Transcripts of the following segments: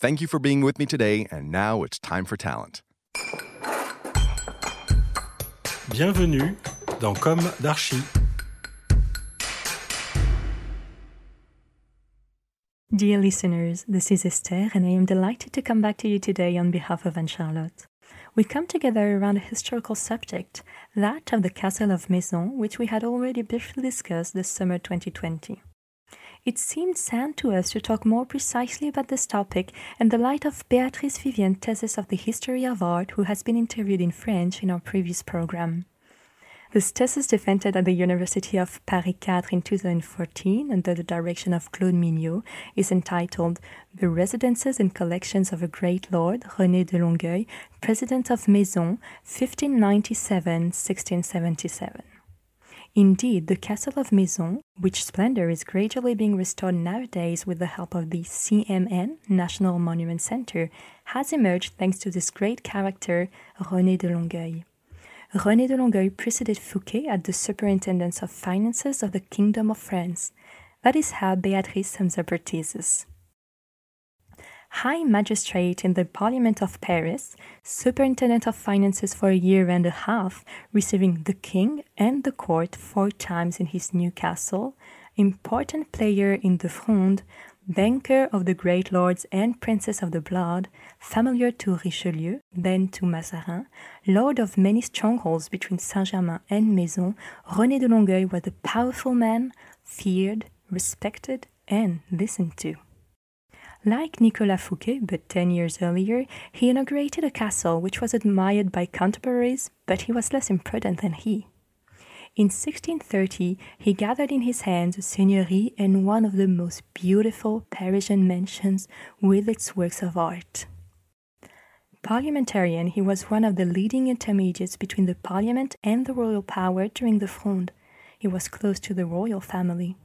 Thank you for being with me today, and now it's time for talent. Bienvenue dans Comme d'Archi. Dear listeners, this is Esther, and I am delighted to come back to you today on behalf of Anne Charlotte. We come together around a historical subject, that of the Castle of Maison, which we had already briefly discussed this summer 2020. It seemed sound to us to talk more precisely about this topic in the light of Beatrice Vivien's thesis of the history of art, who has been interviewed in French in our previous program. This thesis defended at the University of Paris 4 in 2014 under the direction of Claude Mignot is entitled The Residences and Collections of a Great Lord, René de Longueuil, President of Maison, 1597-1677. Indeed, the castle of Maison, which splendor is gradually being restored nowadays with the help of the CMN, National Monument Center, has emerged thanks to this great character, René de Longueuil. René de Longueuil preceded Fouquet at the Superintendence of Finances of the Kingdom of France. That is how Beatrice sums up her thesis. High Magistrate in the Parliament of Paris, Superintendent of Finances for a year and a half, receiving the King and the Court four times in his new castle, important player in the Fronde, banker of the great lords and princes of the blood, familiar to Richelieu, then to Mazarin, lord of many strongholds between Saint-Germain and Maison, René de Longueuil was a powerful man, feared, respected, and listened to. Like Nicolas Fouquet, but ten years earlier, he inaugurated a castle which was admired by contemporaries, but he was less imprudent than he. In 1630, he gathered in his hands a seigneurie and one of the most beautiful Parisian mansions with its works of art. Parliamentarian, he was one of the leading intermediates between the parliament and the royal power during the Fronde. He was close to the royal family.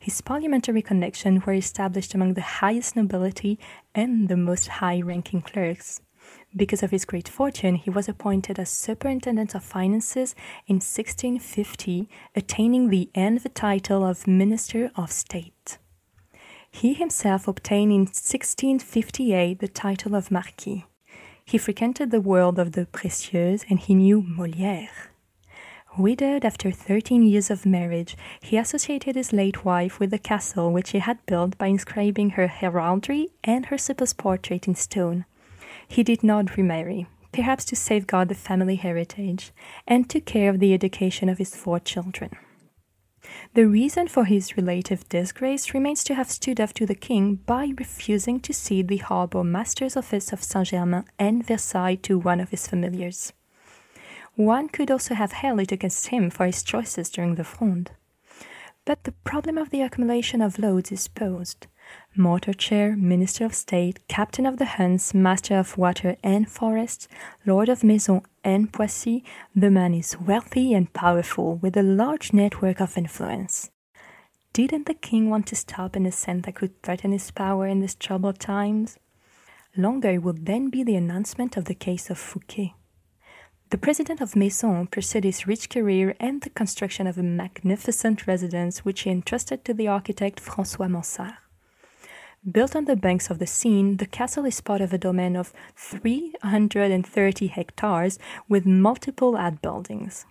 His parliamentary connections were established among the highest nobility and the most high ranking clerks. Because of his great fortune, he was appointed as Superintendent of Finances in 1650, attaining the end of the title of Minister of State. He himself obtained in 1658 the title of Marquis. He frequented the world of the précieuses and he knew Molière. Widowed after 13 years of marriage, he associated his late wife with the castle which he had built by inscribing her heraldry and her supposed portrait in stone. He did not remarry, perhaps to safeguard the family heritage, and took care of the education of his four children. The reason for his relative disgrace remains to have stood up to the king by refusing to cede the harbour master's office of Saint Germain and Versailles to one of his familiars. One could also have held it against him for his choices during the Fronde. But the problem of the accumulation of loads is posed. Mortar chair, Minister of State, Captain of the Huns, Master of Water and Forests, Lord of Maison and Poissy, the man is wealthy and powerful with a large network of influence. Didn't the king want to stop an ascent that could threaten his power in these troubled times? Longueuil would then be the announcement of the case of Fouquet. The president of Maison pursued his rich career and the construction of a magnificent residence which he entrusted to the architect Francois Mansart. Built on the banks of the Seine, the castle is part of a domain of 330 hectares with multiple outbuildings.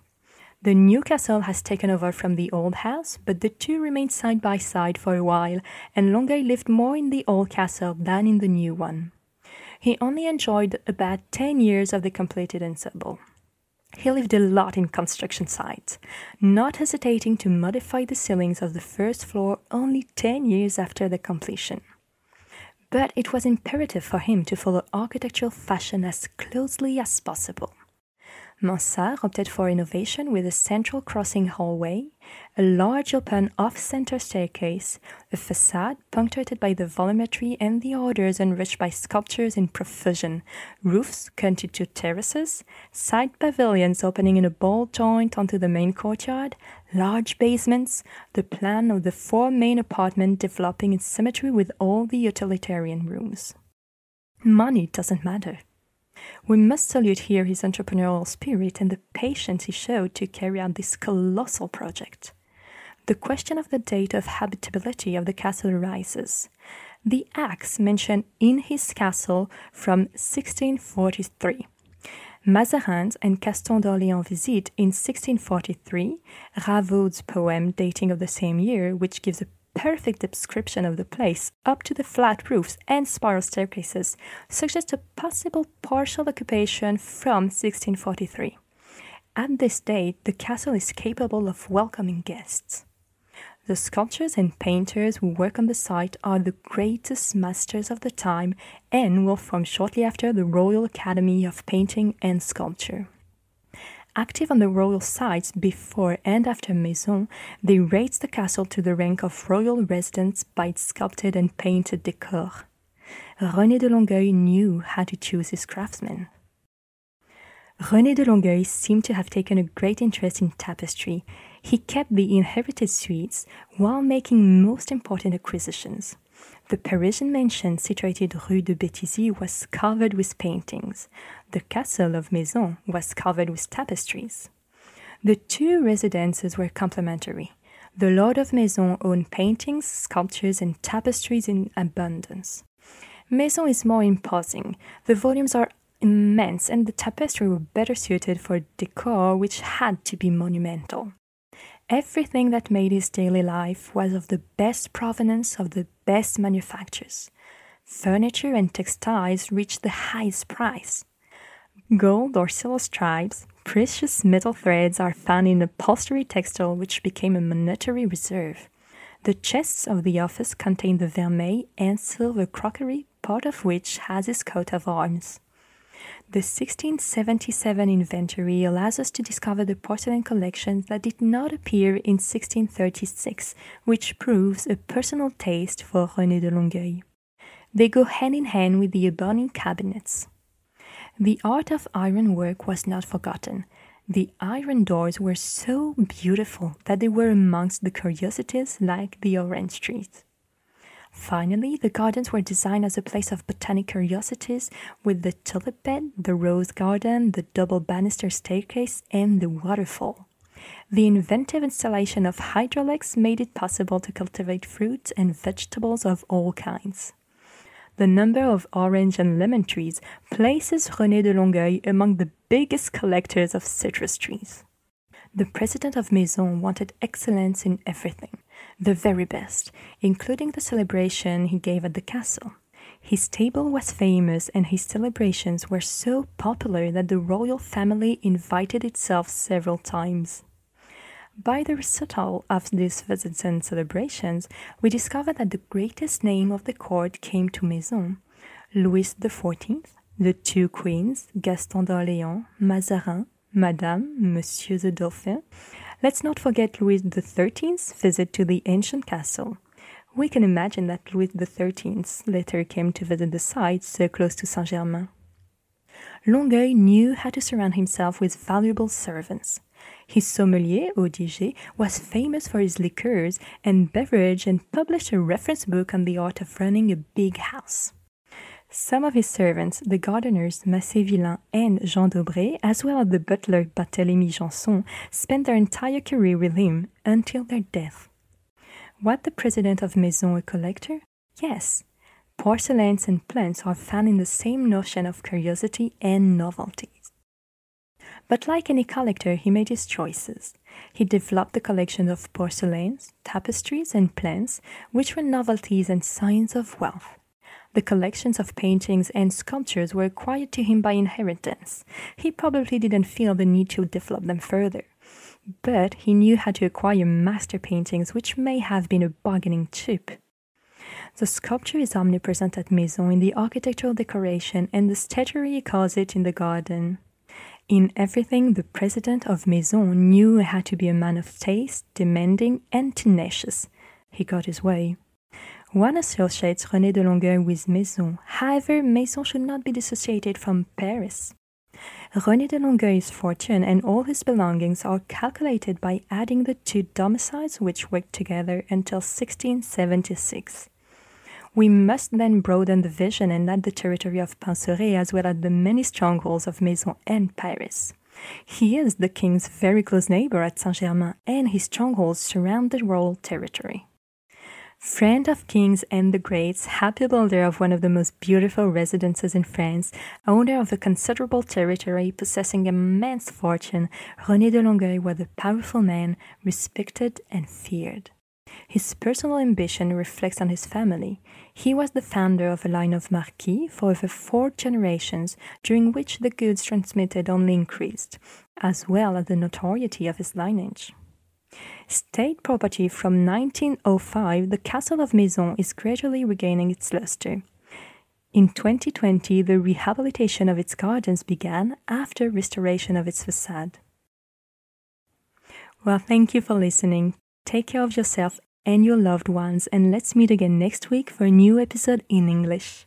The new castle has taken over from the old house, but the two remained side by side for a while, and Longueuil lived more in the old castle than in the new one. He only enjoyed about 10 years of the completed ensemble. He lived a lot in construction sites, not hesitating to modify the ceilings of the first floor only 10 years after the completion. But it was imperative for him to follow architectural fashion as closely as possible. Mansart opted for innovation with a central crossing hallway, a large open off-center staircase, a facade punctuated by the volumetry and the orders enriched by sculptures in profusion, roofs cut to terraces, side pavilions opening in a bold joint onto the main courtyard, large basements, the plan of the four main apartments developing in symmetry with all the utilitarian rooms. Money doesn't matter. We must salute here his entrepreneurial spirit and the patience he showed to carry out this colossal project. The question of the date of habitability of the castle arises. The acts mention in his castle from 1643. Mazarin's and Gaston d'Orléans' visit in 1643, Ravaud's poem dating of the same year, which gives a perfect description of the place, up to the flat roofs and spiral staircases, suggests a possible partial occupation from 1643. At this date, the castle is capable of welcoming guests. The sculptors and painters who work on the site are the greatest masters of the time and will form shortly after the Royal Academy of Painting and Sculpture. Active on the royal sites before and after Maison, they raised the castle to the rank of royal residence by its sculpted and painted decor. René de Longueuil knew how to choose his craftsmen. René de Longueuil seemed to have taken a great interest in tapestry. He kept the inherited suites while making most important acquisitions. The Parisian mansion situated Rue de Béthisy was covered with paintings. The castle of Maison was covered with tapestries. The two residences were complementary. The Lord of Maison owned paintings, sculptures, and tapestries in abundance. Maison is more imposing. The volumes are immense, and the tapestry were better suited for decor, which had to be monumental. Everything that made his daily life was of the best provenance of the best manufactures. Furniture and textiles reached the highest price. Gold or silver stripes, precious metal threads are found in upholstery textile, which became a monetary reserve. The chests of the office contain the vermeil and silver crockery, part of which has his coat of arms. The 1677 inventory allows us to discover the porcelain collections that did not appear in 1636, which proves a personal taste for René de Longueuil. They go hand in hand with the ebony cabinets. The art of ironwork was not forgotten. The iron doors were so beautiful that they were amongst the curiosities like the orange trees. Finally, the gardens were designed as a place of botanic curiosities with the tulip bed, the rose garden, the double banister staircase, and the waterfall. The inventive installation of hydraulics made it possible to cultivate fruits and vegetables of all kinds. The number of orange and lemon trees places René de Longueuil among the biggest collectors of citrus trees. The president of Maison wanted excellence in everything the very best, including the celebration he gave at the castle. His table was famous and his celebrations were so popular that the royal family invited itself several times. By the recital of these visits and celebrations, we discover that the greatest name of the court came to Maison Louis XIV, the two queens, Gaston d'Orléans, Mazarin, Madame, Monsieur the Dauphin, Let's not forget Louis XIII's visit to the ancient castle. We can imagine that Louis XIII later came to visit the site so close to Saint Germain. Longueuil knew how to surround himself with valuable servants. His sommelier, Audiger, was famous for his liqueurs and beverage and published a reference book on the art of running a big house. Some of his servants, the gardeners Massé Villain and Jean Daubrée, as well as the butler Barthélemy Janson, spent their entire career with him until their death. What the president of Maison a collector? Yes, porcelains and plants are found in the same notion of curiosity and novelties. But like any collector, he made his choices. He developed the collection of porcelains, tapestries, and plants, which were novelties and signs of wealth. The collections of paintings and sculptures were acquired to him by inheritance. He probably didn't feel the need to develop them further. But he knew how to acquire master paintings, which may have been a bargaining chip. The sculpture is omnipresent at Maison in the architectural decoration, and the statuary calls it in the garden. In everything, the president of Maison knew had to be a man of taste, demanding, and tenacious. He got his way. One associates René de Longueuil with Maison. However, Maison should not be dissociated from Paris. René de Longueuil's fortune and all his belongings are calculated by adding the two domiciles which worked together until 1676. We must then broaden the vision and add the territory of Pincerais as well as the many strongholds of Maison and Paris. He is the king's very close neighbor at Saint Germain, and his strongholds surround the royal territory. Friend of kings and the greats, happy builder of one of the most beautiful residences in France, owner of a considerable territory, possessing immense fortune, René de Longueuil was a powerful man, respected and feared. His personal ambition reflects on his family. He was the founder of a line of marquis for over four generations, during which the goods transmitted only increased, as well as the notoriety of his lineage. State property from 1905, the Castle of Maison is gradually regaining its luster. In 2020, the rehabilitation of its gardens began after restoration of its facade. Well, thank you for listening. Take care of yourself and your loved ones, and let's meet again next week for a new episode in English.